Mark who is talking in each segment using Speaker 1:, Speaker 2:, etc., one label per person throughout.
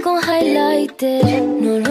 Speaker 1: con highlighter. No lo ves,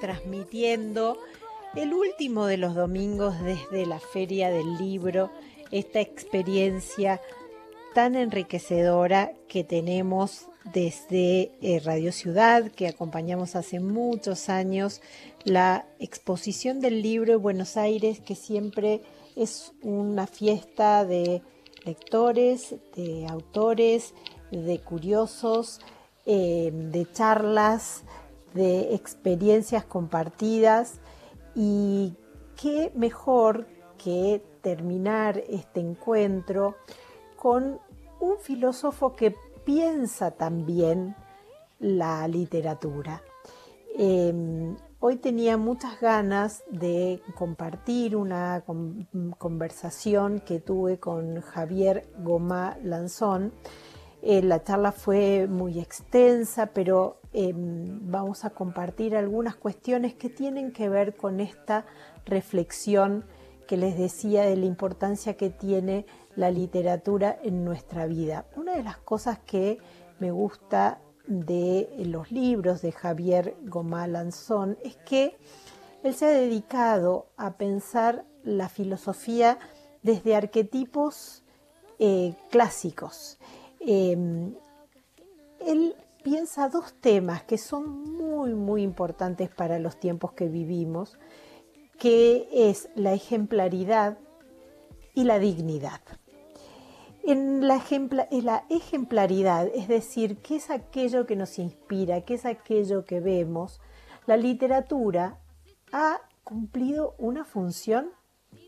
Speaker 2: transmitiendo el último de los domingos desde la Feria del Libro, esta experiencia tan enriquecedora que tenemos desde eh, Radio Ciudad, que acompañamos hace muchos años, la exposición del libro en Buenos Aires, que siempre es una fiesta de lectores, de autores, de curiosos, eh, de charlas, de experiencias compartidas y qué mejor que terminar este encuentro con un filósofo que piensa también la literatura. Eh, hoy tenía muchas ganas de compartir una con- conversación que tuve con Javier Gomá Lanzón. Eh, la charla fue muy extensa, pero eh, vamos a compartir algunas cuestiones que tienen que ver con esta reflexión que les decía de la importancia que tiene la literatura en nuestra vida. Una de las cosas que me gusta de los libros de Javier Gomá Lanzón es que él se ha dedicado a pensar la filosofía desde arquetipos eh, clásicos. Eh, él piensa dos temas que son muy, muy importantes para los tiempos que vivimos, que es la ejemplaridad y la dignidad. En la, ejempla- en la ejemplaridad, es decir, qué es aquello que nos inspira, qué es aquello que vemos, la literatura ha cumplido una función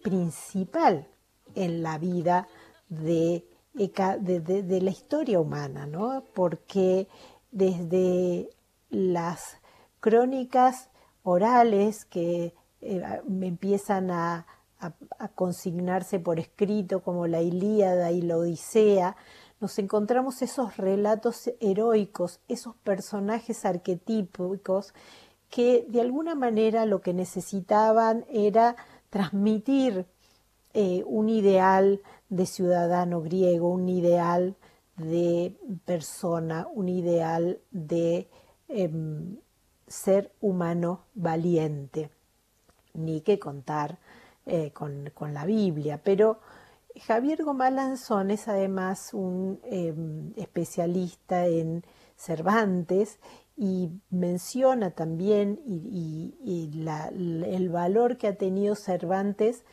Speaker 2: principal en la vida de- de- de la historia humana, ¿no? Porque desde las crónicas orales que eh, empiezan a consignarse por escrito como la Ilíada y la Odisea, nos encontramos esos relatos heroicos, esos personajes arquetípicos que de alguna manera lo que necesitaban era transmitir eh, un ideal de ciudadano griego, un ideal de persona, un ideal de em, ser humano valiente, ni que contar eh, con, con la Biblia. Pero Javier Gomalanzón es además un em, especialista en Cervantes y menciona también y, el valor que ha tenido Cervantes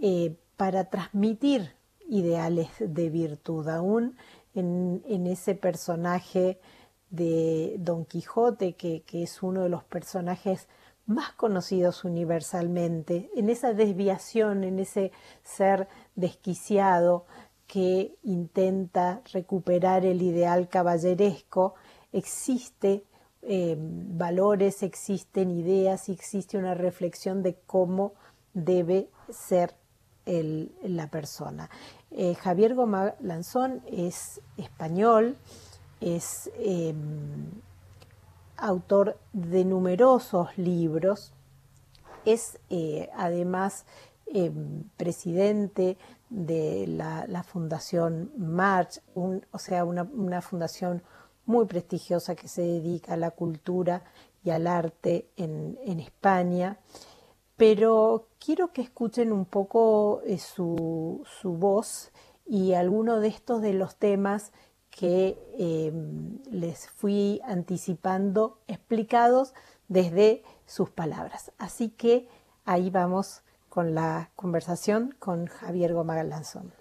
Speaker 2: eh, para transmitir ideales de virtud, aún en, ese personaje de Don Quijote, que, es uno de los personajes más conocidos universalmente, en esa desviación, en ese ser desquiciado que intenta recuperar el ideal caballeresco, existe eh, valores, existen ideas existe una reflexión de cómo debe ser la persona. Eh, Javier Goma Lanzón es español, es eh, autor de numerosos libros, es eh, además eh, presidente de la, Fundación March, o sea, una, una fundación muy prestigiosa que se dedica a la cultura y al arte en, en España. Pero quiero que escuchen un poco eh, su, su voz y algunos de estos de los temas que eh, les fui anticipando, explicados desde sus palabras. Así que ahí vamos con la conversación con Javier Goma Lanzón.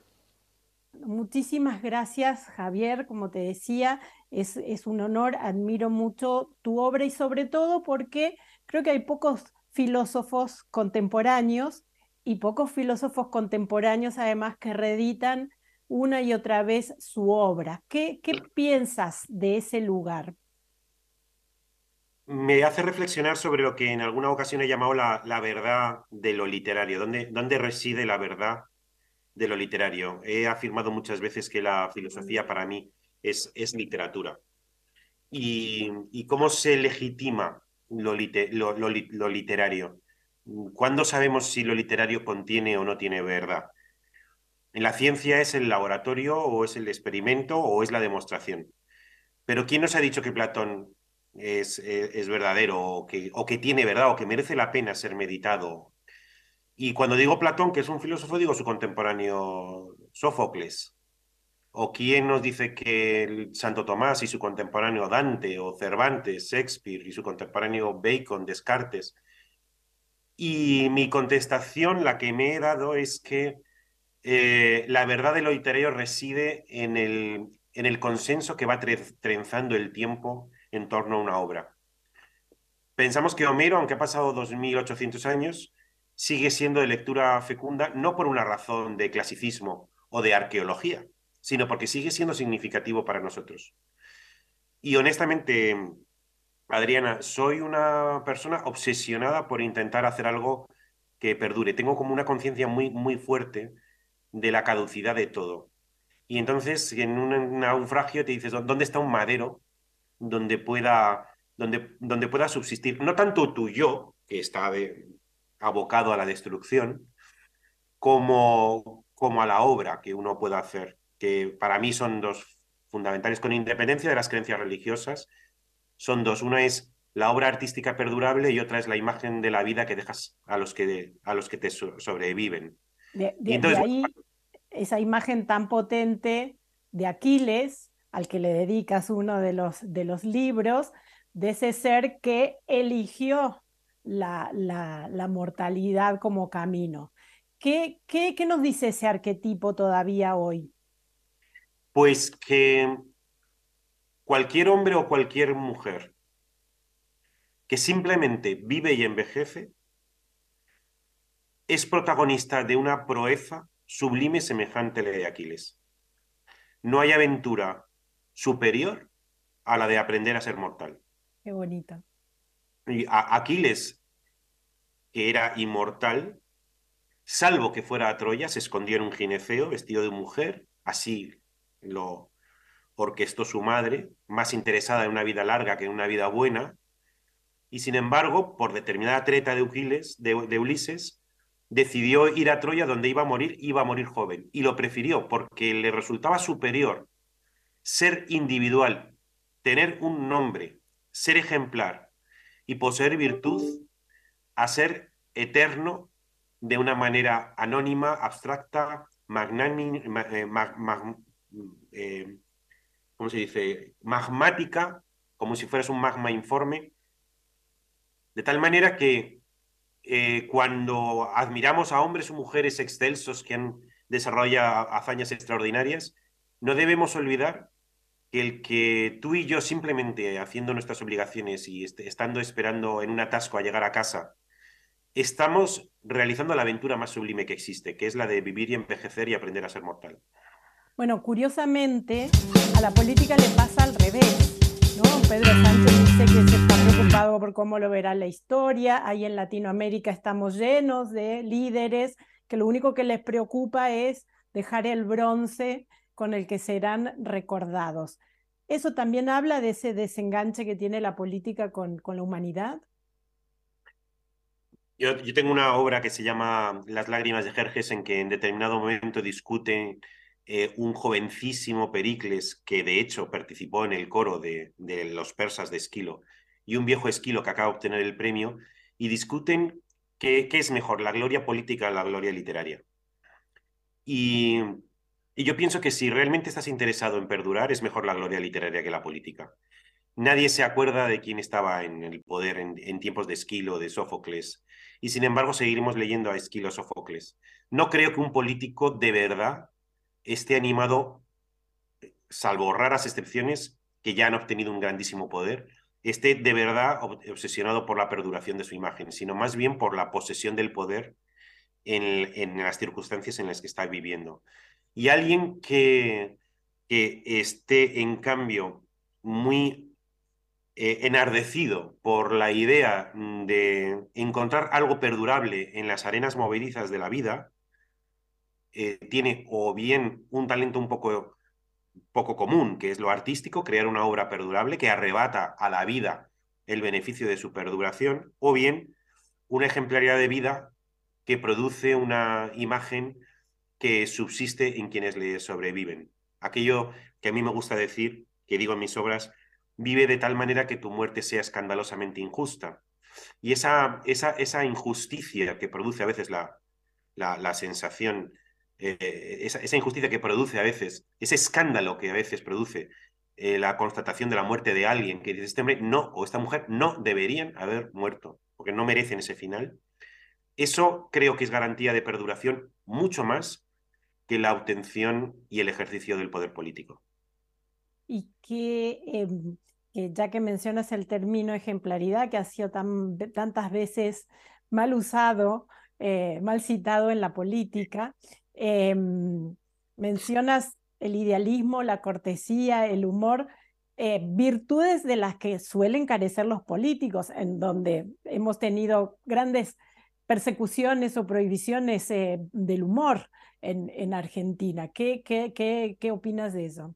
Speaker 2: Muchísimas gracias, Javier. Como te decía, es, es un honor, admiro mucho tu obra y sobre todo porque creo que hay pocos filósofos contemporáneos y pocos filósofos contemporáneos además que reeditan una y otra vez su obra. ¿Qué, qué piensas de ese lugar?
Speaker 3: Me hace reflexionar sobre lo que en alguna ocasión he llamado la, la verdad de lo literario. ¿Dónde, ¿Dónde reside la verdad de lo literario? He afirmado muchas veces que la filosofía para mí es, es literatura. Y, y, cómo se legitima lo, lo, lo, literario? ¿Cuándo sabemos si lo literario contiene o no tiene verdad? En la ciencia es el laboratorio o es el experimento o es la demostración. Pero ¿quién nos ha dicho que Platón es, es, verdadero o que, o que tiene verdad o que merece la pena ser meditado? Y cuando digo Platón, que es un filósofo, digo su contemporáneo Sófocles. ¿O quién nos dice que el Santo Tomás y su contemporáneo Dante, o Cervantes, Shakespeare y su contemporáneo Bacon, Descartes? Y mi contestación, la que me he dado, es que eh, la verdad de lo literario reside en el, en el consenso que va trenzando el tiempo en torno a una obra. Pensamos que Homero, aunque ha pasado 2.800 años, sigue siendo de lectura fecunda no por una razón de clasicismo o de arqueología, sino porque sigue siendo significativo para nosotros. Y honestamente, Adriana, soy una persona obsesionada por intentar hacer algo que perdure. Tengo como una conciencia muy, muy fuerte de la caducidad de todo. Y entonces en un naufragio te dices, ¿dónde está un madero donde pueda, donde, donde pueda subsistir? No tanto tu yo, que está abocado a la destrucción, como, como a la obra que uno pueda hacer, que para mí son dos fundamentales, con independencia de las creencias religiosas, son dos. Una es la obra artística perdurable y otra es la imagen de la vida que dejas a los que, a los que te sobreviven.
Speaker 2: De, entonces, ahí esa imagen tan potente de Aquiles, al que le dedicas uno de los, de los libros, de ese ser que eligió la, la, la mortalidad como camino. ¿Qué, qué, ¿Qué nos dice ese arquetipo todavía hoy?
Speaker 3: Pues que cualquier hombre o cualquier mujer que simplemente vive y envejece es protagonista de una proeza sublime semejante a la de Aquiles. No hay aventura superior a la de aprender a ser mortal.
Speaker 2: Qué bonita.
Speaker 3: Y Aquiles, que era inmortal, salvo que fuera a Troya, se escondió en un gineceo vestido de mujer, así lo orquestó su madre, más interesada en una vida larga que en una vida buena, y sin embargo, por determinada treta de, de, Ulises, decidió ir a Troya donde iba a morir, iba a morir joven, y lo prefirió porque le resultaba superior ser individual, tener un nombre, ser ejemplar y poseer virtud a ser eterno de una manera anónima, abstracta, magnánima, eh, eh, ¿cómo se dice?, magmática, como si fueras un magma informe, de tal manera que eh, cuando admiramos a hombres o mujeres excelsos que han desarrollado hazañas extraordinarias, no debemos olvidar que el que tú y yo simplemente haciendo nuestras obligaciones y estando esperando en un atasco a llegar a casa, estamos realizando la aventura más sublime que existe, que es la de vivir y envejecer y aprender a ser mortal.
Speaker 2: Bueno, curiosamente, a la política le pasa al revés. ¿no? Pedro Sánchez dice que se está preocupado por cómo lo verá la historia. Ahí en Latinoamérica estamos llenos de líderes que lo único que les preocupa es dejar el bronce con el que serán recordados. ¿Eso también habla de ese desenganche que tiene la política con, con la humanidad?
Speaker 3: Yo, tengo una obra que se llama Las lágrimas de Jerjes en que en determinado momento discute eh, un jovencísimo Pericles que de hecho participó en el coro de, los persas de Esquilo y un viejo Esquilo que acaba de obtener el premio y discuten qué, es mejor, la gloria política o la gloria literaria. Y, yo pienso que si realmente estás interesado en perdurar, es mejor la gloria literaria que la política. Nadie se acuerda de quién estaba en el poder en, en tiempos de Esquilo, de Sófocles, y sin embargo seguiremos leyendo a Esquilo Sófocles. No creo que un político de verdad esté animado, salvo raras excepciones que ya han obtenido un grandísimo poder, esté de verdad obsesionado por la perduración de su imagen, sino más bien por la posesión del poder en, las circunstancias en las que está viviendo. Y alguien que, que esté, en cambio, muy eh, enardecido por la idea de encontrar algo perdurable en las arenas movedizas de la vida, eh, tiene o bien un talento un poco, poco común, que es lo artístico, crear una obra perdurable que arrebata a la vida el beneficio de su perduración, o bien una ejemplaridad de vida que produce una imagen que subsiste en quienes le sobreviven. Aquello que a mí me gusta decir, que digo en mis obras, vive de tal manera que tu muerte sea escandalosamente injusta. Y esa, esa, esa injusticia que produce a veces la, la, sensación, eh, esa, injusticia que produce a veces, ese escándalo que a veces produce eh, la constatación de la muerte de alguien, que dice, este hombre no, o esta mujer no deberían haber muerto, porque no merecen ese final. Eso creo que es garantía de perduración mucho más que la obtención y el ejercicio del poder político.
Speaker 2: Y que, em, ya que mencionas el término ejemplaridad, que ha sido tan, tantas veces mal usado, eh, mal citado en la política, em, mencionas el idealismo, la cortesía, el humor, eh, virtudes de las que suelen carecer los políticos, en donde hemos tenido grandes persecuciones o prohibiciones eh, del humor en, en Argentina. ¿Qué, qué, qué, ¿Qué opinas de eso?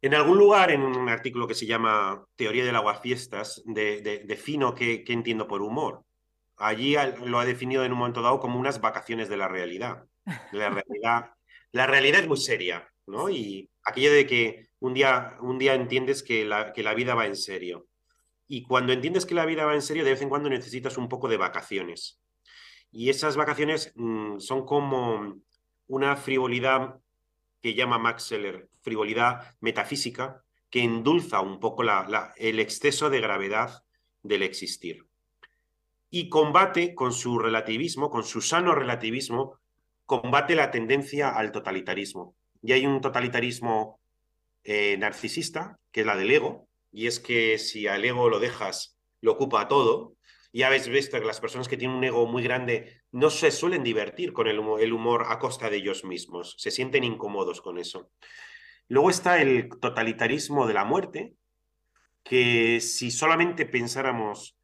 Speaker 3: En algún lugar, en un artículo que se llama Teoría del aguafiestas, de, de, defino qué, qué, entiendo por humor. Allí lo ha definido en un momento dado como unas vacaciones de la realidad. la realidad, la realidad es muy seria, ¿no? Y aquello de que un día, un día entiendes que la, que la vida va en serio. Y cuando entiendes que la vida va en serio, de vez en cuando necesitas un poco de vacaciones. Y esas vacaciones mm, son como una frivolidad que llama Max Seller frivolidad metafísica, que endulza un poco la, el exceso de gravedad del existir. Y combate con su relativismo, con su sano relativismo, combate la tendencia al totalitarismo. Y hay un totalitarismo eh, narcisista, que es la del ego, y es que si al ego lo dejas, lo ocupa todo. Ya habéis visto que las personas que tienen un ego muy grande no se suelen divertir con el humor, el humor a costa de ellos mismos, se sienten incómodos con eso. Luego está el totalitarismo de la muerte, que si solamente pensáramos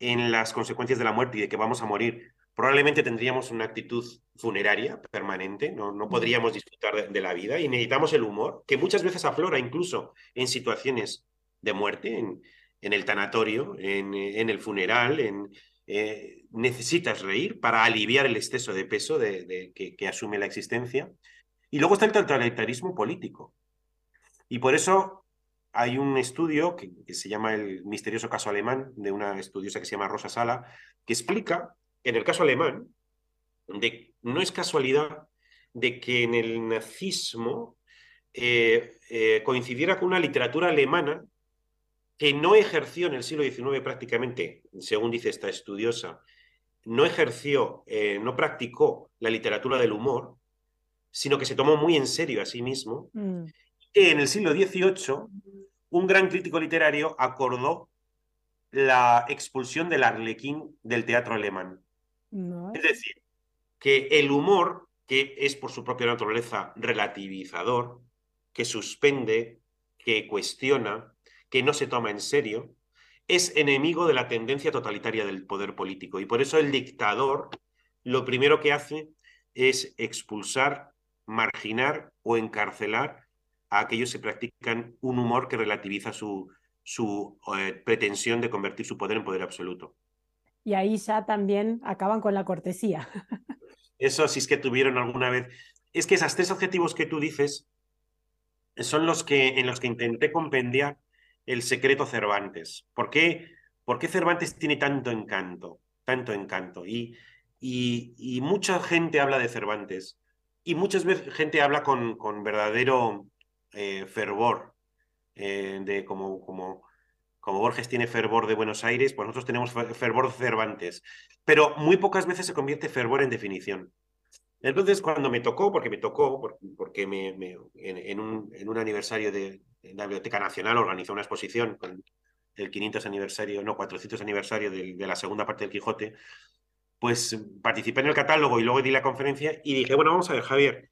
Speaker 3: en las consecuencias de la muerte y de que vamos a morir, probablemente tendríamos una actitud funeraria permanente, no, no podríamos disfrutar de, la vida y necesitamos el humor, que muchas veces aflora incluso en situaciones de muerte, en, en el tanatorio, en, en, el funeral, en, eh, necesitas reír para aliviar el exceso de peso de, que, que, asume la existencia. Y luego está el totalitarismo político. Y por eso hay un estudio que, se llama el misterioso caso alemán, de una estudiosa que se llama Rosa Sala, que explica, en el caso alemán, de no es casualidad de que en el nazismo eh, eh, coincidiera con una literatura alemana que no ejerció en el siglo XIX prácticamente, según dice esta estudiosa, no ejerció, eh, no practicó la literatura del humor, sino que se tomó muy en serio a sí mismo, mm. que en el siglo XVIII un gran crítico literario acordó la expulsión del arlequín del teatro alemán. Es decir, que el humor, que es por su propia naturaleza relativizador, que suspende, que cuestiona, que no se toma en serio, es enemigo de la tendencia totalitaria del poder político. Y por eso el dictador lo primero que hace es expulsar, marginar o encarcelar a aquellos que practican un humor que relativiza su, su eh, pretensión de convertir su poder en poder absoluto.
Speaker 2: Y ahí ya también acaban con la cortesía.
Speaker 3: Eso si es que tuvieron alguna vez. Es que esos tres objetivos que tú dices son los que en los que intenté compendiar el secreto Cervantes. ¿Por qué, ¿Por qué Cervantes tiene tanto encanto? Tanto encanto. Y, y, mucha gente habla de Cervantes y muchas veces gente habla con, con verdadero eh, fervor, eh, de como, como, como Borges tiene fervor de Buenos Aires, pues nosotros tenemos fervor de Cervantes. Pero muy pocas veces se convierte fervor en definición. Entonces, cuando me tocó, porque me tocó, porque me, en, un, en, un, aniversario de, la Biblioteca Nacional organizó una exposición con el 500 aniversario, no, 400 aniversario de, la segunda parte del Quijote, pues participé en el catálogo y luego di la conferencia y dije, bueno, vamos a ver, Javier,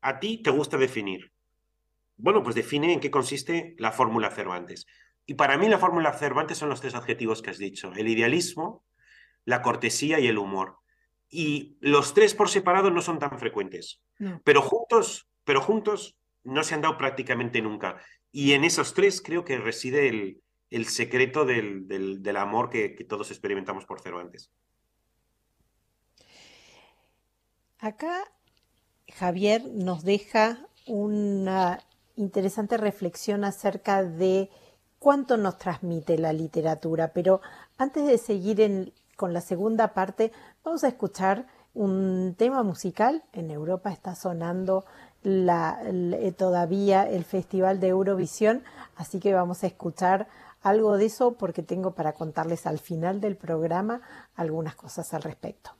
Speaker 3: a ti te gusta definir. Bueno, pues define en qué consiste la fórmula Cervantes. Y para mí la fórmula Cervantes son los tres adjetivos que has dicho, el idealismo, la cortesía y el humor. Y los tres por separado no son tan frecuentes, pero juntos, pero juntos no se han dado prácticamente nunca. Y en esos tres creo que reside el, el secreto del, del, amor que, que todos experimentamos por Cervantes.
Speaker 4: Acá Javier nos deja una interesante reflexión acerca de cuánto nos transmite la literatura, pero antes de seguir con la segunda parte, vamos a escuchar un tema musical. En Europa está sonando eh, todavía el Festival de Eurovisión, así que vamos a escuchar algo de eso porque tengo para contarles al final del programa algunas cosas al respecto.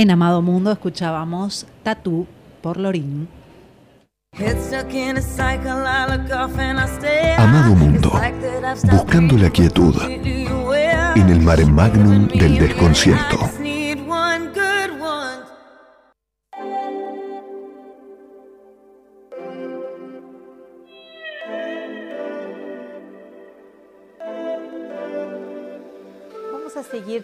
Speaker 5: En Amado Mundo escuchábamos Tatú por Lorín.
Speaker 6: Amado Mundo, buscando la quietud en el mare magnum del desconcierto.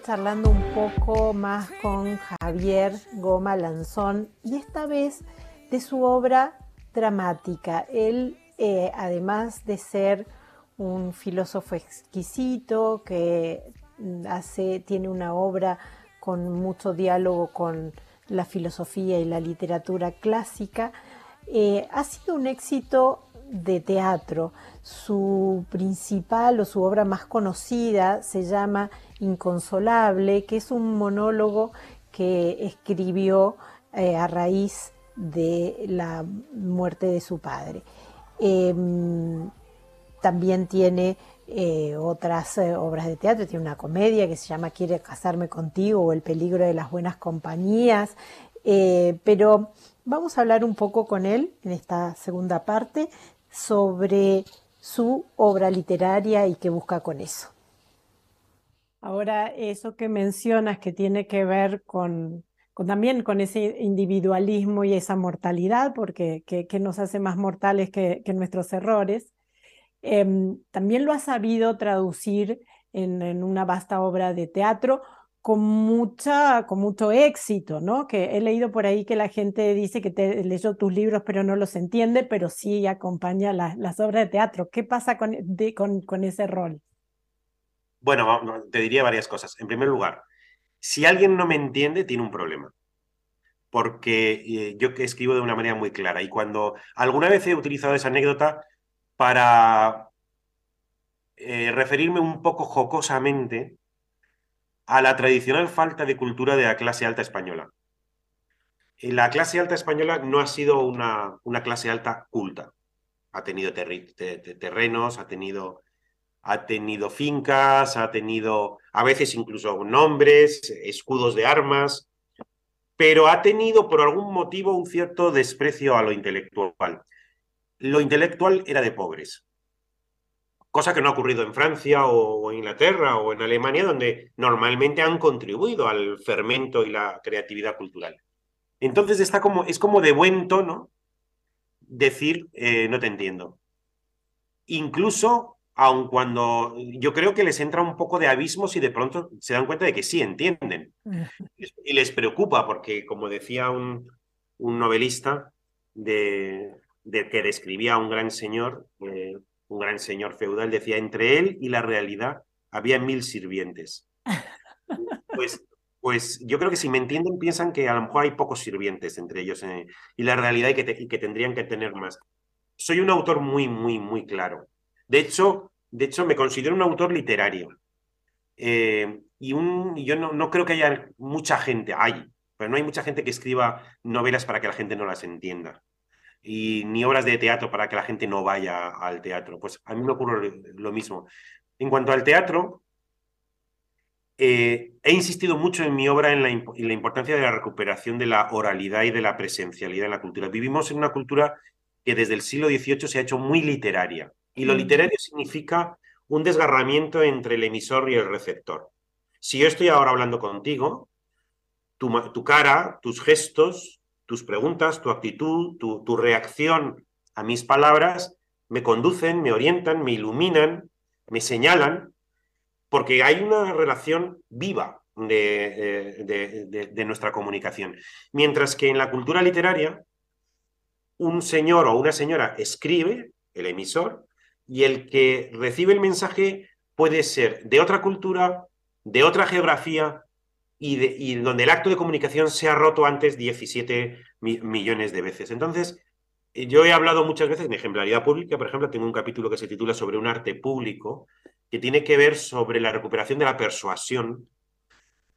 Speaker 4: Charlando un poco más con Javier Goma Lanzón y esta vez de su obra dramática. Él, eh, además de ser un filósofo exquisito que hace, tiene una obra con mucho diálogo con
Speaker 2: la filosofía y la literatura clásica, eh, ha sido un éxito de teatro. Su principal o su obra más conocida se llama Inconsolable, que es un monólogo que escribió eh, a raíz de la muerte de su padre. Em, también tiene eh, otras eh, obras de teatro, tiene una comedia que se llama Quiere casarme contigo o El peligro de las buenas compañías, pero vamos a hablar un poco con él en esta segunda parte sobre su obra literaria y qué busca con eso. Ahora, eso que mencionas que tiene que ver con, también con ese individualismo y esa mortalidad, porque que, nos hace más mortales que, nuestros errores, em, también lo ha sabido traducir en, una vasta obra de teatro con, mucha, con mucho éxito, ¿no? Que he leído por ahí que la gente dice que te leyó tus libros pero no los entiende, pero sí acompaña las obras de teatro. ¿Qué pasa con, ese rol?
Speaker 3: Bueno, te diría varias cosas. En primer lugar, si alguien no me entiende, tiene un problema. Porque eh, yo escribo de una manera muy clara. Y cuando alguna vez he utilizado esa anécdota para eh, referirme un poco jocosamente a la tradicional falta de cultura de la clase alta española. La clase alta española no ha sido una, una clase alta culta. Ha tenido terrenos, ha tenido ha tenido fincas, ha tenido a veces incluso nombres, escudos de armas, pero ha tenido por algún motivo un cierto desprecio a lo intelectual. Lo intelectual era de pobres, cosa que no ha ocurrido en Francia o en Inglaterra o en Alemania, donde normalmente han contribuido al fermento y la creatividad cultural. Entonces está como, es como de buen tono decir eh, no te entiendo. Incluso aun cuando yo creo que les entra un poco de abismo si de pronto se dan cuenta de que sí entienden. Y les preocupa porque, como decía un, un novelista de, de, que describía a un gran señor, eh, un gran señor feudal, decía, entre él y la realidad había mil sirvientes. Pues, pues yo creo que si me entienden piensan que a lo mejor hay pocos sirvientes entre ellos eh, y la realidad y que, y que tendrían que tener más. Soy un autor muy, muy, muy claro de hecho, de hecho me considero un autor literario. Eh, y un, yo no, no, creo que haya mucha gente, hay, pero no hay mucha gente que escriba novelas para que la gente no las entienda. Y ni obras de teatro para que la gente no vaya al teatro. Pues a mí me ocurre lo mismo. En cuanto al teatro, eh, he insistido mucho en mi obra en la, en la, importancia de la recuperación de la oralidad y de la presencialidad en la cultura. Vivimos en una cultura que desde el siglo XVIII se ha hecho muy literaria. Y lo literario significa un desgarramiento entre el emisor y el receptor. Si yo estoy ahora hablando contigo, tu, cara, tus gestos, tus preguntas, tu actitud, tu, reacción a mis palabras me conducen, me orientan, me iluminan, me señalan, porque hay una relación viva de, de, nuestra comunicación. Mientras que en la cultura literaria, un señor o una señora escribe, el emisor, y el que recibe el mensaje puede ser de otra cultura, de otra geografía y, donde el acto de comunicación se ha roto antes 17 millones de veces. Entonces, eh, yo he hablado muchas veces en ejemplaridad pública, por ejemplo, tengo un capítulo que se titula sobre un arte público, que tiene que ver sobre la recuperación de la persuasión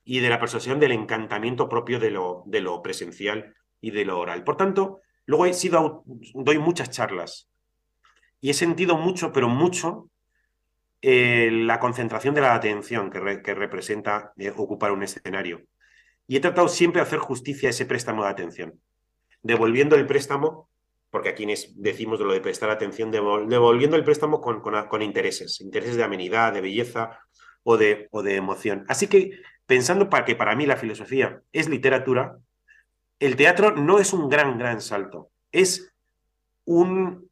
Speaker 3: y de la persuasión del encantamiento propio de lo, de lo presencial y de lo oral. Por tanto, luego he sido, doy muchas charlas y he sentido mucho, pero mucho, eh, la concentración de la atención que, representa eh, ocupar un escenario. Y he tratado siempre de hacer justicia a ese préstamo de atención, devolviendo el préstamo, porque a quienes decimos de lo de prestar atención, devolviendo el préstamo con, con, intereses, intereses de amenidad, de belleza o de, o de emoción. Así que pensando para que para mí la filosofía es literatura, el teatro no es un gran, gran salto, es un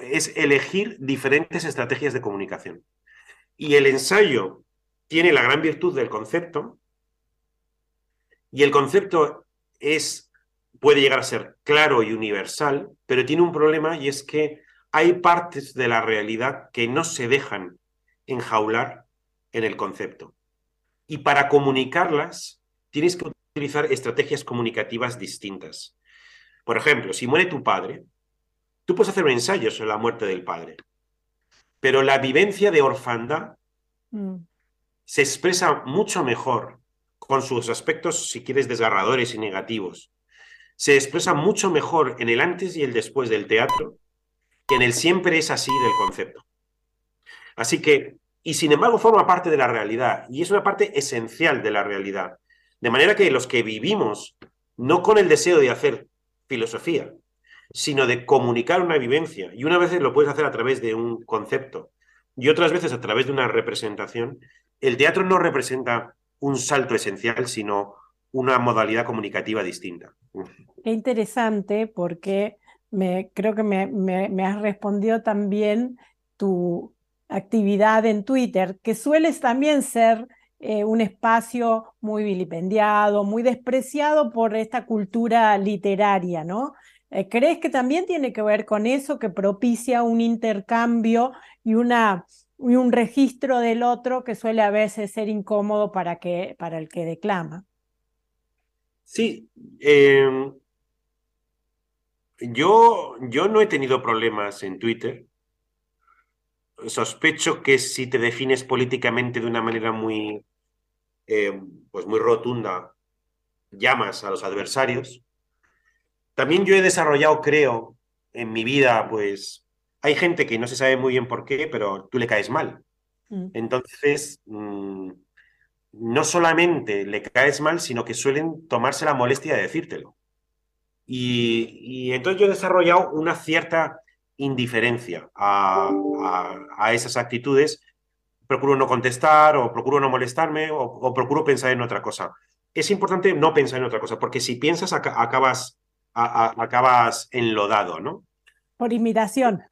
Speaker 3: es elegir diferentes estrategias de comunicación. Y el ensayo tiene la gran virtud del concepto, y el concepto es, puede llegar a ser claro y universal, pero tiene un problema y es que hay partes de la realidad que no se dejan enjaular en el concepto. Y para comunicarlas tienes que utilizar estrategias comunicativas distintas. Por ejemplo, si muere tu padre, tú puedes hacer un ensayo sobre la muerte del padre, pero la vivencia de orfandad mm. se expresa mucho mejor con sus aspectos, si quieres, desgarradores y negativos. Se expresa mucho mejor en el antes y el después del teatro que en el siempre es así del concepto. Así que, y sin embargo forma parte de la realidad, y es una parte esencial de la realidad. De manera que los que vivimos, no con el deseo de hacer filosofía, sino de comunicar una vivencia, y una vez lo puedes hacer a través de un concepto, y otras veces a través de una representación, el teatro no representa un salto esencial, sino una modalidad comunicativa distinta.
Speaker 2: Qué interesante porque me, creo que me, me, has respondido también tu actividad en Twitter, que sueles también ser eh, un espacio muy vilipendiado, muy despreciado por esta cultura literaria, ¿no? Eh, ¿Crees que también tiene que ver con eso, que propicia un intercambio y, una, y un registro del otro que suele a veces ser incómodo para, para el que declama?
Speaker 3: Sí, em, yo, yo no he tenido problemas en Twitter. Sospecho que si te defines políticamente de una manera muy, eh, pues muy rotunda, llamas a los adversarios. También yo he desarrollado, creo, en mi vida, pues hay gente que no se sabe muy bien por qué, pero tú le caes mal. Mm. Entonces, mm, no solamente le caes mal, sino que suelen tomarse la molestia de decírtelo. Y, entonces yo he desarrollado una cierta indiferencia a, esas actitudes. Procuro no contestar o procuro no molestarme o, procuro pensar en otra cosa. Es importante no pensar en otra cosa, porque si piensas acabas, acabas enlodado, ¿no?
Speaker 2: Por imitación.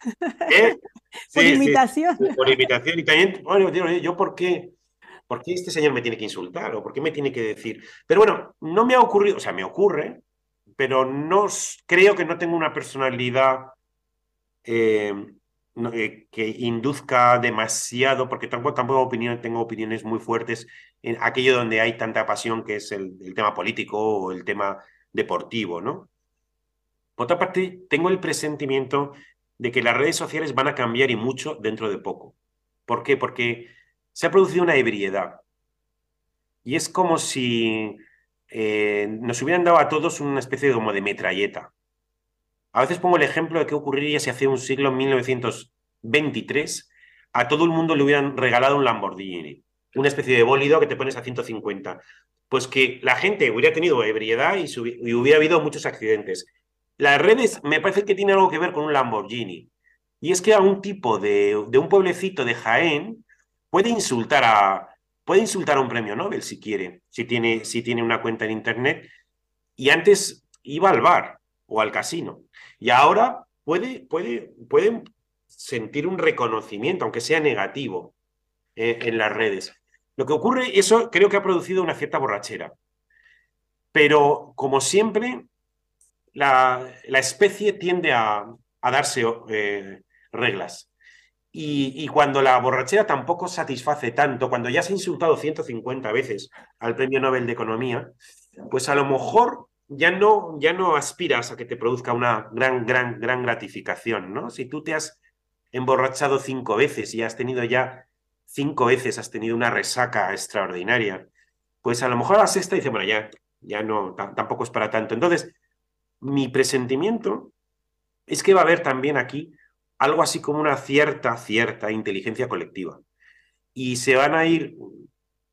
Speaker 3: ¿Eh?
Speaker 2: por imitación.
Speaker 3: por imitación. Y también, bueno, yo por qué, por qué este señor me tiene que insultar o por qué me tiene que decir. Pero bueno, no me ha ocurrido, o sea, me ocurre, pero no creo que no tengo una personalidad eh, eh, que induzca demasiado, porque tampoco, tampoco tengo opiniones muy fuertes en aquello donde hay tanta pasión que es el, tema político o el tema deportivo, ¿no? Por otra parte, tengo el presentimiento de que las redes sociales van a cambiar y mucho dentro de poco. ¿Por qué? Porque se ha producido una ebriedad. Y es como si eh, nos hubieran dado a todos una especie de, como de metralleta. A veces pongo el ejemplo de qué ocurriría si hace un siglo, en 1923, a todo el mundo le hubieran regalado un Lamborghini, una especie de bólido que te pones a 150. Pues que la gente hubiera tenido ebriedad y, hubiera habido muchos accidentes. Las redes me parece que tienen algo que ver con un Lamborghini. Y es que a un tipo de un pueblecito de Jaén puede insultar a, Puede insultar a un premio Nobel si quiere, si tiene, si tiene una cuenta en Internet. Y antes iba al bar o al casino. Y ahora puede, puede, pueden sentir un reconocimiento, aunque sea negativo, eh, en las redes. Lo que ocurre, eso creo que ha producido una cierta borrachera. Pero, como siempre, la, la especie tiende a, a darse eh, reglas. Y, cuando la borrachera tampoco satisface tanto, cuando ya se ha insultado 150 veces al Premio Nobel de Economía, pues a lo mejor ya no, ya no aspiras a que te produzca una gran, gran, gran gratificación, ¿no? Si tú te has emborrachado cinco veces y has tenido ya cinco veces, has tenido una resaca extraordinaria, pues a lo mejor a la sexta dice, bueno, ya, ya no, tampoco es para tanto. Entonces, mi presentimiento es que va a haber también aquí algo así como una cierta, cierta inteligencia colectiva. Y se van a ir,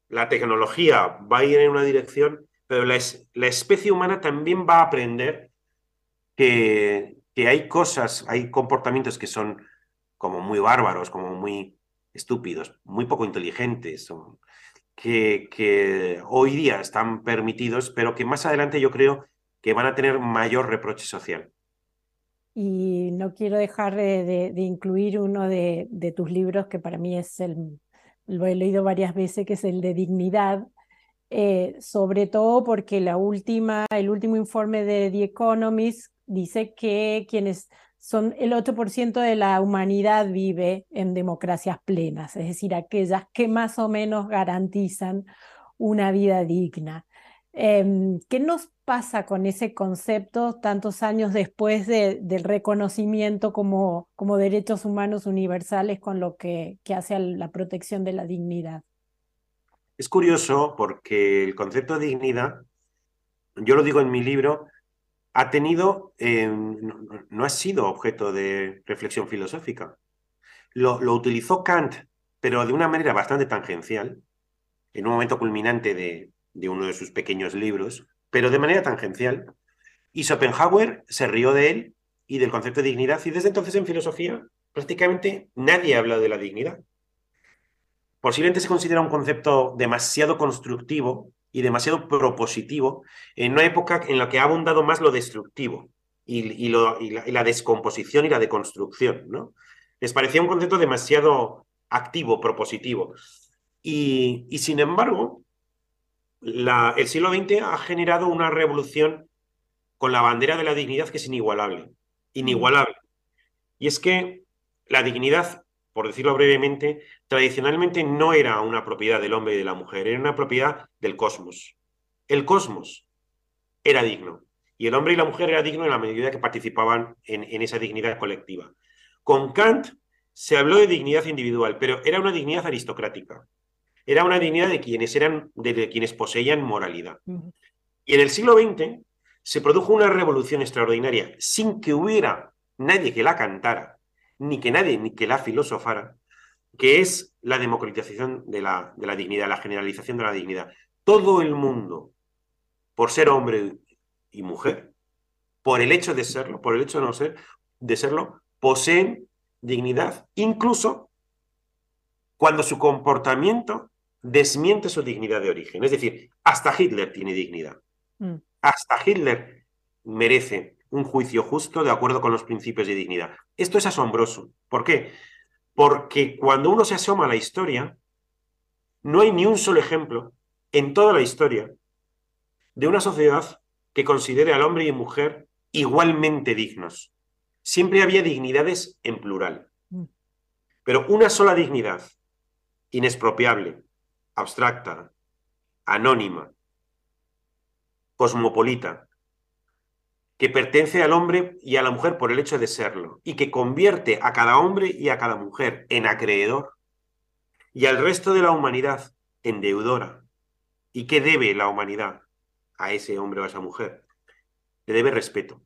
Speaker 3: la tecnología va a ir en una dirección, pero la, especie humana también va a aprender que, que hay cosas, hay comportamientos que son como muy bárbaros, como muy estúpidos, muy poco inteligentes, que, que hoy día están permitidos, pero que más adelante yo creo que van a tener mayor reproche social
Speaker 2: y no quiero dejar de, incluir uno de, tus libros que para mí es el, lo he leído varias veces, que es el de dignidad, eh, sobre todo porque la última, el último informe de The Economist dice que quienes son el 8% de la humanidad vive en democracias plenas, es decir, aquellas que más o menos garantizan una vida digna. Em, ¿Qué nos pasa con ese concepto tantos años después del reconocimiento como, como derechos humanos universales con lo que, hace a la protección de la dignidad?
Speaker 3: Es curioso porque el concepto de dignidad, yo lo digo en mi libro, ha tenido, em, no, ha sido objeto de reflexión filosófica. Lo, lo utilizó Kant, pero de una manera bastante tangencial, en un momento culminante de, de uno de sus pequeños libros, pero de manera tangencial. Y Schopenhauer se rió de él y del concepto de dignidad, y desde entonces en filosofía prácticamente nadie ha hablado de la dignidad. Posiblemente se considera un concepto demasiado constructivo y demasiado propositivo en una época en la que ha abundado más lo destructivo y, la, y la, descomposición y la deconstrucción. ¿no? Les parecía un concepto demasiado activo, propositivo. Y, y sin embargo, el siglo XX ha generado una revolución con la bandera de la dignidad que es inigualable, inigualable. Y es que la dignidad, por decirlo brevemente, tradicionalmente no era una propiedad del hombre y de la mujer, era una propiedad del cosmos. El cosmos era digno y el hombre y la mujer era digno en la medida que participaban en, en esa dignidad colectiva. Con Kant se habló de dignidad individual, pero era una dignidad aristocrática era una dignidad de quienes eran, de quienes poseían moralidad. Y en el siglo XX se produjo una revolución extraordinaria, sin que hubiera nadie que la cantara, ni que nadie ni que la filosofara, que es la democratización de la, de la dignidad, la generalización de la dignidad. Todo el mundo, por ser hombre y mujer, por el hecho de serlo, por el hecho de no ser, de serlo, poseen dignidad, incluso cuando su comportamiento desmiente su dignidad de origen. Es decir, hasta Hitler tiene dignidad. Mm. Hasta Hitler merece un juicio justo de acuerdo con los principios de dignidad. Esto es asombroso. ¿Por qué? Porque cuando uno se asoma a la historia, no hay ni un solo ejemplo en toda la historia de una sociedad que considere al hombre y mujer igualmente dignos. Siempre había dignidades en plural. Mm. Pero una sola dignidad, inexpropiable, abstracta, anónima, cosmopolita, que pertenece al hombre y a la mujer por el hecho de serlo, y que convierte a cada hombre y a cada mujer en acreedor, y al resto de la humanidad en deudora. ¿Y qué debe la humanidad a ese hombre o a esa mujer? Le debe respeto.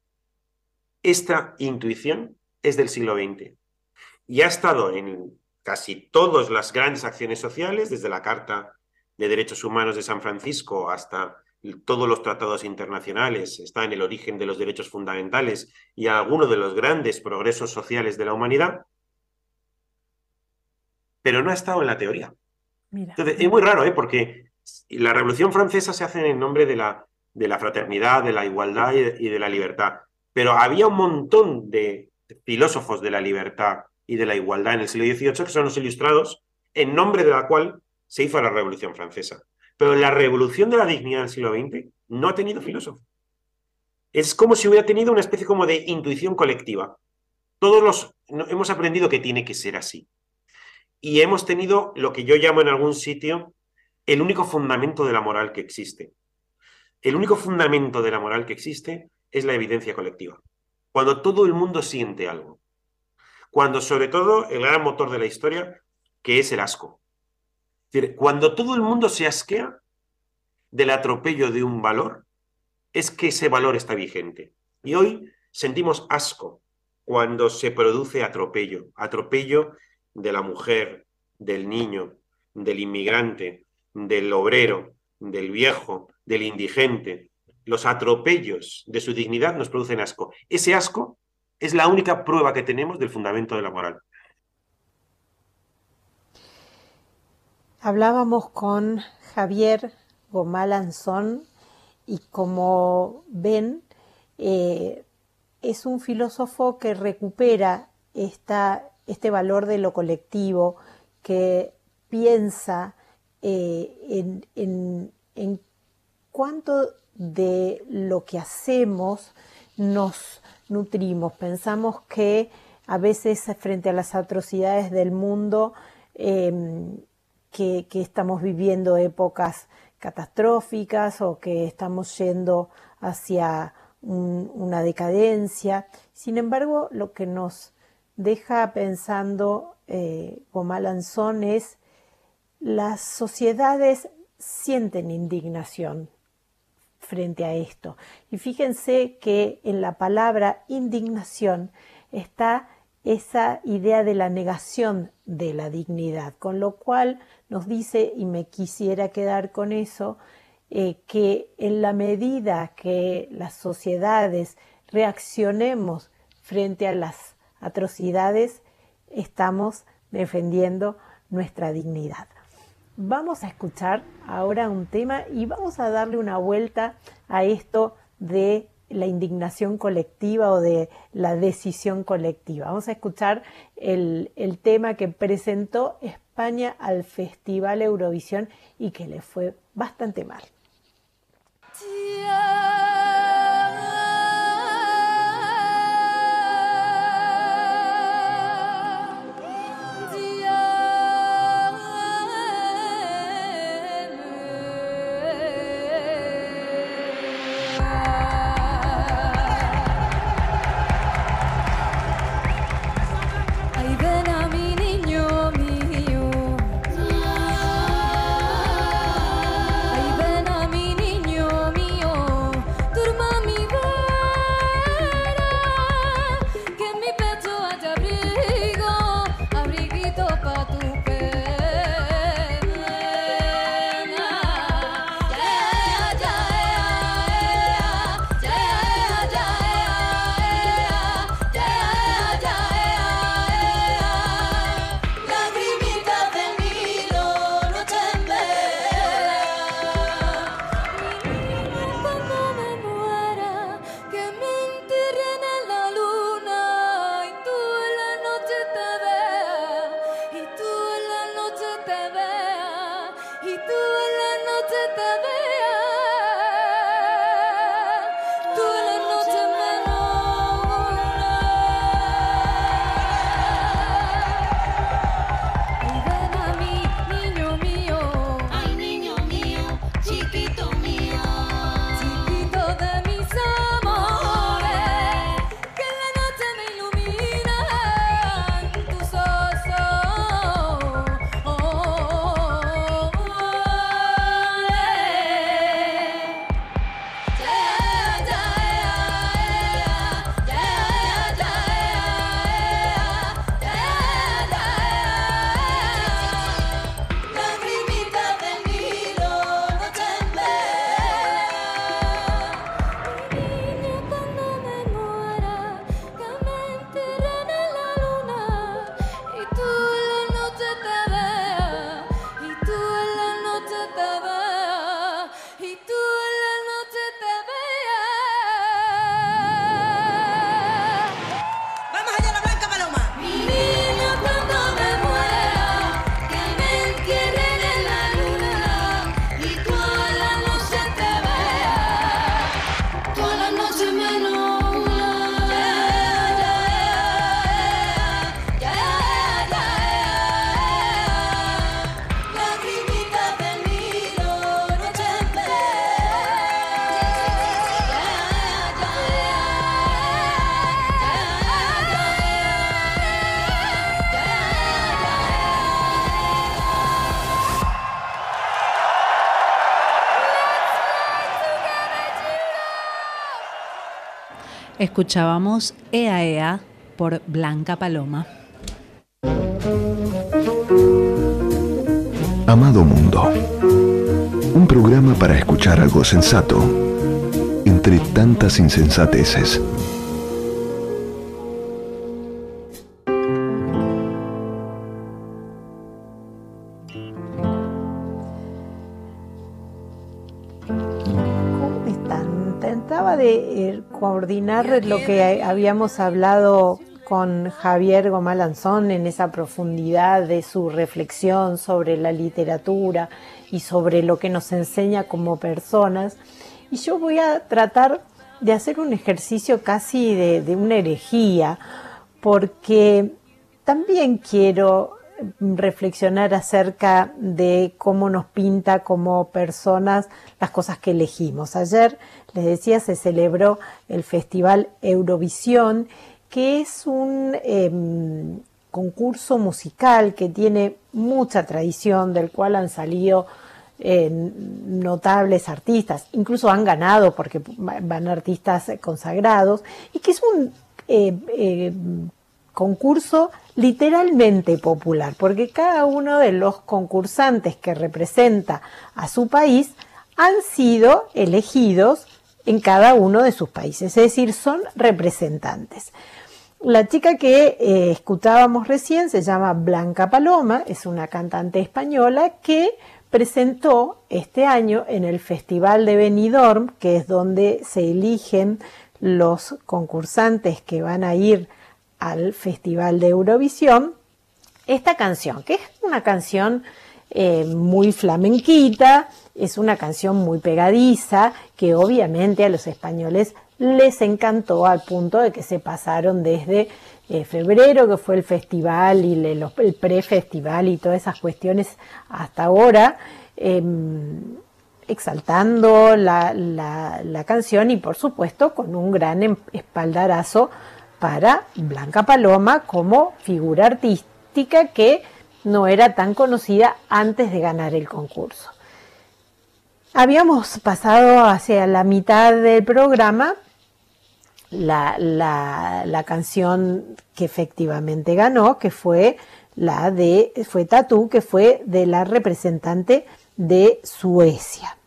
Speaker 3: Esta intuición es del siglo XX y ha estado en casi todas las grandes acciones sociales, desde la Carta de Derechos Humanos de San Francisco hasta todos los tratados internacionales, está en el origen de los derechos fundamentales y algunos de los grandes progresos sociales de la humanidad, pero no ha estado en la teoría. Entonces, es muy raro, ¿eh? porque la Revolución Francesa se hace en nombre de la, de la fraternidad, de la igualdad y de la libertad, pero había un montón de filósofos de la libertad y de la igualdad en el siglo XVIII, que son los ilustrados, en nombre de la cual se hizo la Revolución Francesa. Pero la revolución de la dignidad del siglo XX no ha tenido filósofo. Es como si hubiera tenido una especie como de intuición colectiva. Todos los hemos aprendido que tiene que ser así. Y hemos tenido lo que yo llamo en algún sitio el único fundamento de la moral que existe. El único fundamento de la moral que existe es la evidencia colectiva. Cuando todo el mundo siente algo cuando sobre todo el gran motor de la historia, que es el asco. cuando todo el mundo se asquea del atropello de un valor, es que ese valor está vigente. Y hoy sentimos asco cuando se produce atropello, atropello de la mujer, del niño, del inmigrante, del obrero, del viejo, del indigente. Los atropellos de su dignidad nos producen asco. Ese asco es la única prueba que tenemos del fundamento de la moral.
Speaker 2: Hablábamos con Javier Gomalanzón y como ven, eh, es un filósofo que recupera esta, este valor de lo colectivo, que piensa eh, en, en, en cuánto de lo que hacemos nos nutrimos. Pensamos que a veces frente a las atrocidades del mundo, em, que, estamos viviendo épocas
Speaker 7: catastróficas o que estamos yendo hacia una decadencia. Sin embargo, lo que nos deja pensando eh, Gomalanzón es las sociedades sienten indignación frente a esto. Y fíjense que en la palabra indignación está esa idea de la negación de la dignidad, con lo cual nos dice, y me quisiera quedar con eso, eh, que en la medida que las sociedades reaccionemos frente a las atrocidades, estamos defendiendo nuestra dignidad. Vamos a escuchar ahora un tema y vamos a darle una vuelta a esto de la indignación colectiva o de la decisión colectiva. Vamos a escuchar el, el tema que presentó España al Festival Eurovisión y que le fue bastante mal.
Speaker 5: Escuchábamos Ea Ea por Blanca Paloma.
Speaker 8: Amado Mundo. Un programa para escuchar algo sensato entre tantas insensateces.
Speaker 7: Coordinar lo que habíamos hablado con Javier Gomalanzón en esa profundidad de su reflexión sobre la literatura y sobre lo que nos enseña como personas. Y yo voy a tratar de hacer un ejercicio casi de, una herejía, porque también quiero
Speaker 2: reflexionar acerca de cómo nos pinta como personas las cosas que elegimos. Ayer, les decía, se celebró el Festival Eurovisión, que es un em, concurso musical que tiene mucha tradición, del cual han salido eh, notables artistas, incluso han ganado porque van artistas consagrados, y que es un eh, eh, concurso literalmente popular, porque cada uno de los concursantes que representa a su país han sido elegidos en cada uno de sus países, es decir, son representantes. La chica que eh, escuchábamos recién se llama Blanca Paloma, es una cantante española que presentó este año en el Festival de Benidorm, que es donde se eligen los concursantes que van a ir al Festival de Eurovisión, esta canción, que es una canción eh, muy flamenquita, es una canción muy pegadiza, que obviamente a los españoles les encantó al punto de que se pasaron desde eh, febrero, que fue el festival y el pre-festival y todas esas cuestiones hasta ahora, em, exaltando la, la, canción y por supuesto con un gran em, espaldarazo para Blanca Paloma como figura artística que no era tan conocida antes de ganar el concurso. Habíamos pasado hacia la mitad del programa la, la, canción que efectivamente ganó, que fue la de, fue Tatú, que fue de la representante de Suecia.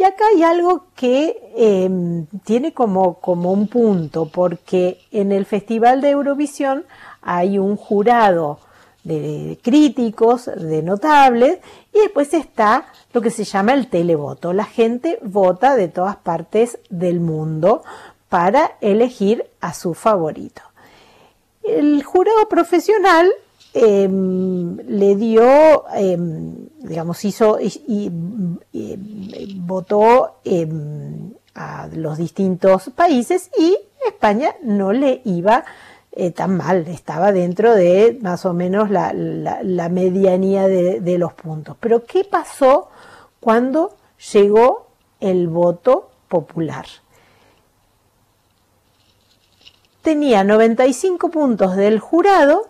Speaker 2: Y acá hay algo que em, tiene como, como un punto, porque en el Festival de Eurovisión hay un jurado de críticos, de notables, y después está lo que se llama el televoto. La gente vota de todas partes del mundo para elegir a su favorito. El jurado profesional em, le dio, em, digamos, hizo y, votó em, a los distintos países y España no le iba eh, tan mal, estaba dentro de más o menos la, medianía de los puntos. Pero ¿qué pasó cuando llegó el voto popular? tenía 95 puntos del jurado,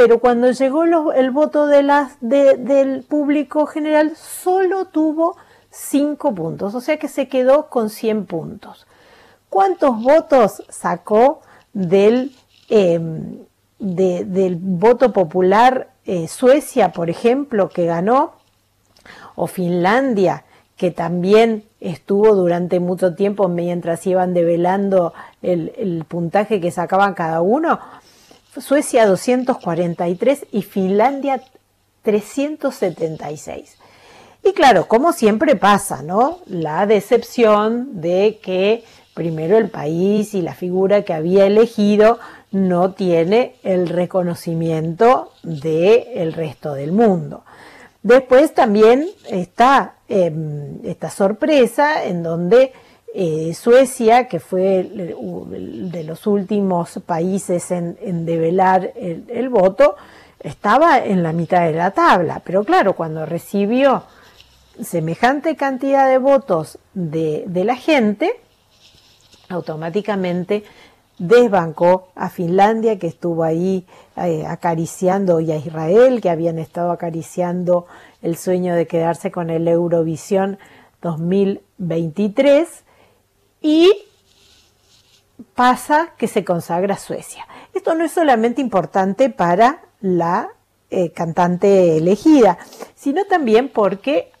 Speaker 2: pero cuando llegó el voto del público general solo tuvo 5 puntos, o sea que se quedó con 100 puntos. ¿Cuántos votos sacó del, em, del voto popular eh, Suecia, por ejemplo, que ganó? O Finlandia, que también estuvo durante mucho tiempo mientras iban develando el, puntaje que sacaban cada uno. Suecia 243 y Finlandia 376. Y claro, como siempre pasa, ¿no? La decepción de que primero el país y la figura que había elegido no tiene el reconocimiento del resto del mundo. Después también está em, esta sorpresa en donde eh, Suecia, que fue de los últimos países en, develar el, voto, estaba en la mitad de la tabla. Pero claro, cuando recibió semejante cantidad de votos de la gente, automáticamente desbancó a Finlandia, que estuvo ahí eh, acariciando, y a Israel, que habían estado acariciando el sueño de quedarse con el Eurovisión 2023, y pasa que se consagra Suecia. Esto no es solamente importante para la eh, cantante elegida, sino también porque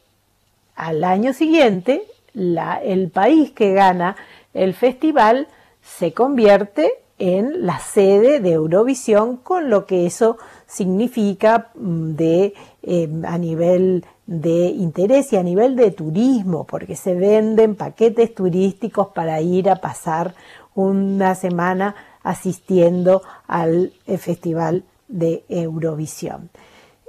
Speaker 2: al año siguiente el país que gana el festival se convierte en la sede de Eurovisión con lo que eso significa mm, de, em, a nivel de interés y a nivel de turismo, porque se venden paquetes turísticos para ir a pasar una semana asistiendo al eh, Festival de Eurovisión.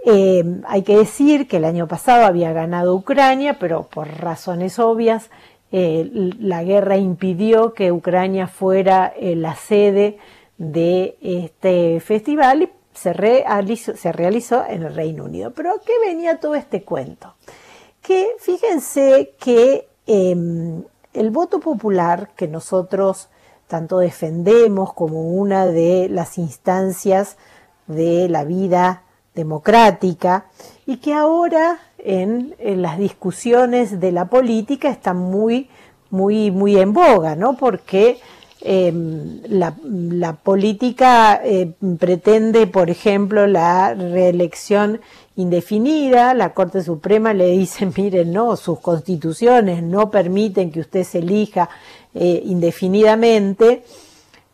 Speaker 2: Em, hay que decir que el año pasado había ganado Ucrania, pero por razones obvias eh, la guerra impidió que Ucrania fuera eh, la sede de este festival y se realizó, se realizó en el Reino Unido. Pero ¿a qué venía todo este cuento? Que fíjense que em, el voto popular que nosotros tanto defendemos como una de las instancias de la vida democrática y que ahora en, las discusiones de la política está muy, muy, muy en boga, ¿no? Porque em, la, política eh, pretende, por ejemplo, la reelección indefinida, la Corte Suprema le dice, miren, no, sus constituciones no permiten que usted se elija eh, indefinidamente,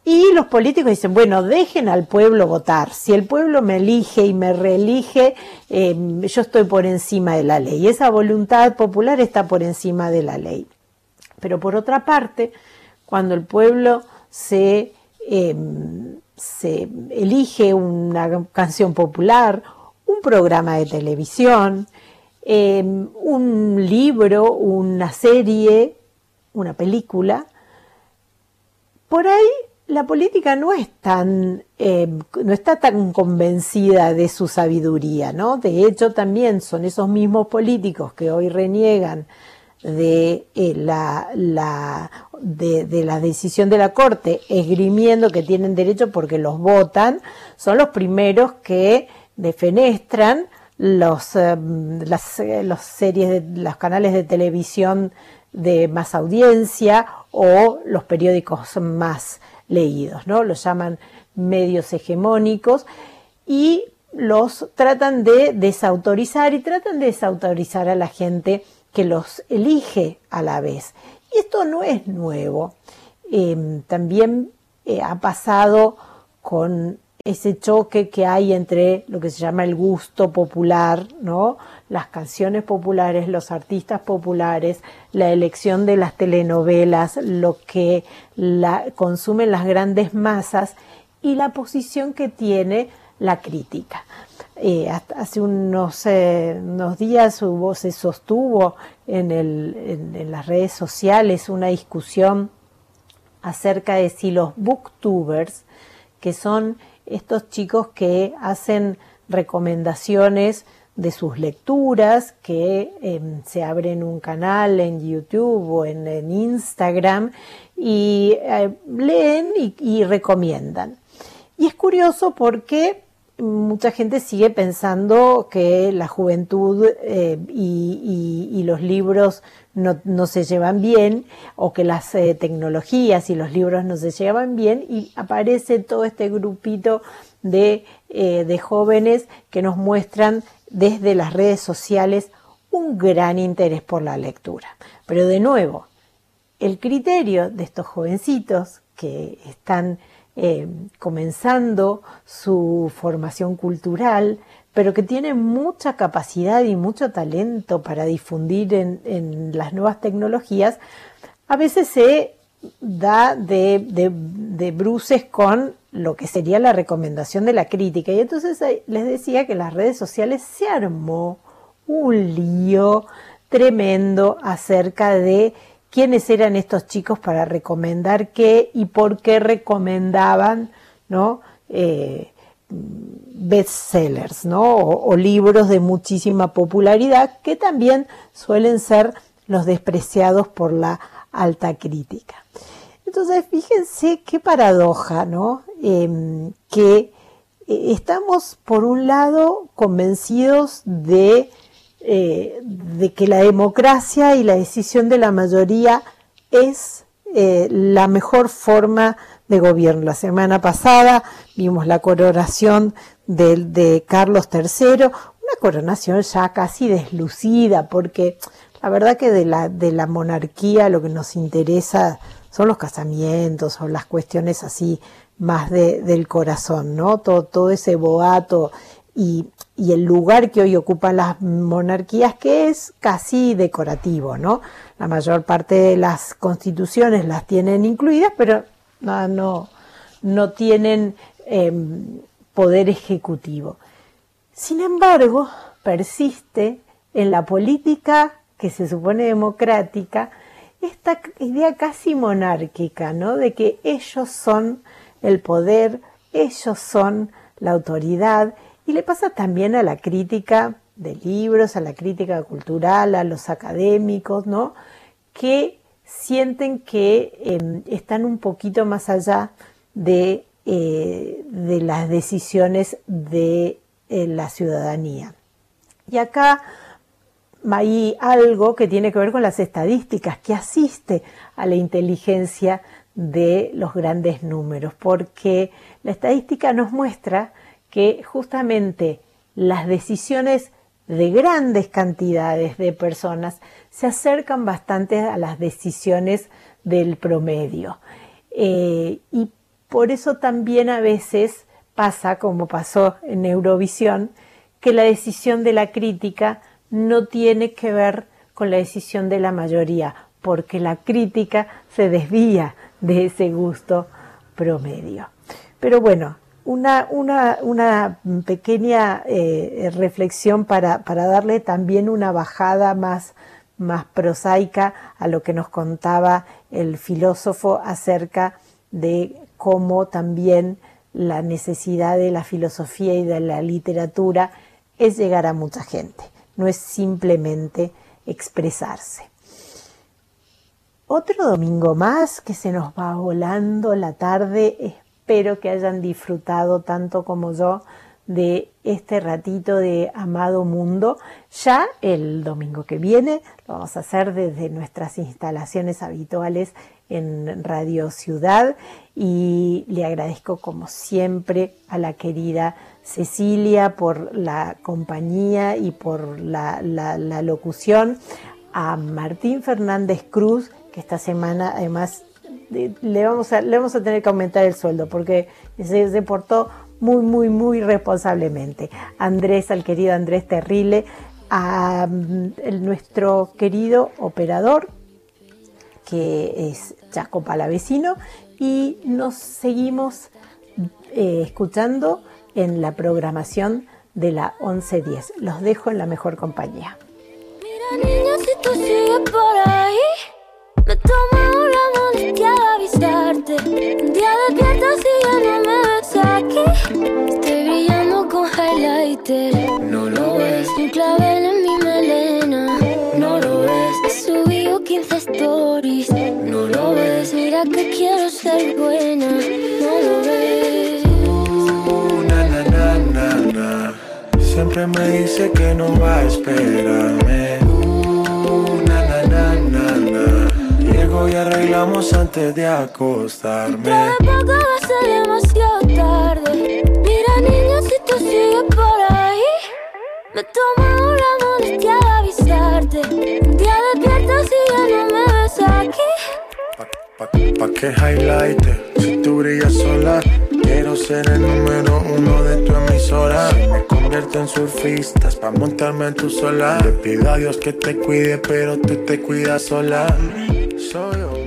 Speaker 2: y los políticos dicen, bueno, dejen al pueblo votar. Si el pueblo me elige y me reelige, em, yo estoy por encima de la ley. Esa voluntad popular está por encima de la ley. Pero por otra parte, cuando el pueblo se, em, se elige una canción popular, un programa de televisión, em, un libro, una serie, una película, por ahí la política no es tan, eh, no está tan convencida de su sabiduría, ¿no? De hecho, también son esos mismos políticos que hoy reniegan de, eh, la, la de, la decisión de la Corte, esgrimiendo que tienen derecho porque los votan, son los primeros que defenestran los, eh, las series de los canales de televisión de más audiencia o los periódicos más leídos, ¿no? Los llaman medios hegemónicos y los tratan de desautorizar y tratan de desautorizar a la gente que los elige a la vez. Esto no es nuevo. Em, también eh, ha pasado con ese choque que hay entre lo que se llama el gusto popular, ¿no? Las canciones populares, los artistas populares, la elección de las telenovelas, lo que consumen las grandes masas y la posición que tiene la crítica. Hace unos, eh, unos, días hubo, se sostuvo en, las redes sociales una discusión acerca de si los booktubers, que son estos chicos que hacen recomendaciones de sus lecturas, que em, se abren un canal en YouTube o en, Instagram y eh, leen y, recomiendan. Y es curioso porque mucha gente sigue pensando que la juventud eh, y, los libros no, se llevan bien o que las eh, tecnologías y los libros no se llevan bien y aparece todo este grupito eh, de jóvenes que nos muestran desde las redes sociales un gran interés por la lectura. Pero de nuevo, el criterio de estos jovencitos que están eh, comenzando su formación cultural, pero que tiene mucha capacidad y mucho talento para difundir en, las nuevas tecnologías, a veces se da de, bruces con lo que sería la recomendación de la crítica. Y entonces les decía que las redes sociales se armó un lío tremendo acerca de quiénes eran estos chicos para recomendar qué y por qué recomendaban, ¿no? Eh, bestsellers, ¿no? O, libros de muchísima popularidad que también suelen ser los despreciados por la alta crítica. Entonces, fíjense qué paradoja, ¿no? Em, que eh, estamos, por un lado, convencidos de, eh, de que la democracia y la decisión de la mayoría es eh, la mejor forma de gobierno. La semana pasada vimos la coronación de, Carlos III, una coronación ya casi deslucida, porque la verdad que de la, de la monarquía lo que nos interesa son los casamientos o las cuestiones así más de, del corazón, ¿no? Todo, todo ese boato y, y, el lugar que hoy ocupan las monarquías, que es casi decorativo, ¿no? La mayor parte de las constituciones las tienen incluidas, pero no, no, no tienen em, poder ejecutivo. Sin embargo, persiste en la política que se supone democrática esta idea casi monárquica, ¿no? De que ellos son el poder, ellos son la autoridad y le pasa también a la crítica de libros, a la crítica cultural, a los académicos, ¿no? Que sienten que em, están un poquito más allá de, eh, de las decisiones de eh, la ciudadanía. Y acá hay algo que tiene que ver con las estadísticas, que asiste a la inteligencia de los grandes números, porque la estadística nos muestra que justamente las decisiones de grandes cantidades de personas se acercan bastante a las decisiones del promedio. Eh, y por eso también a veces pasa, como pasó en Eurovisión, que la decisión de la crítica no tiene que ver con la decisión de la mayoría, porque la crítica se desvía de ese gusto promedio. Pero bueno, una, pequeña eh, reflexión para, para, darle también una bajada más, más prosaica a lo que nos contaba el filósofo acerca de cómo también la necesidad de la filosofía y de la literatura es llegar a mucha gente, no es simplemente expresarse. Otro domingo más que se nos va volando la tarde, Espero que hayan disfrutado tanto como yo de este ratito de Amado Mundo. Ya el domingo que viene lo vamos a hacer desde nuestras instalaciones habituales en Radio Ciudad y le agradezco como siempre a la querida Cecilia por la compañía y por la, locución, a Martín Fernández Cruz que esta semana además le vamos a, le vamos a tener que aumentar el sueldo porque se, portó muy, muy, muy responsablemente. Andrés, al querido Andrés Terrile, a mm, nuestro querido operador, que es Chaco Palavecino, y nos seguimos eh, escuchando en la programación de la 1110. Los dejo en la mejor compañía. Mira, si tú sigues por ahí, No lo ves. Un clavel en mi melena. No lo ves. He subido 15 stories. No lo ves. Mira que quiero ser buena. No lo ves.
Speaker 9: Uh, na, na, na, na, na. Siempre me dice que no va a esperarme y arreglamos antes de acostarme.
Speaker 1: Dentro de poco va a ser demasiado tarde. Mira, niña, si tú sigues por ahí, me tomo una molestia de avisarte. Un día despierta si ya no me ves aquí.
Speaker 9: Pa, pa, pa que highlight, si tú brillas sola. Quiero ser el número uno de tu emisora. Me convierto en surfistas pa' montarme en tu sola. Le pido a Dios que te cuide, pero tú te cuidas sola. Soy hombre difícil.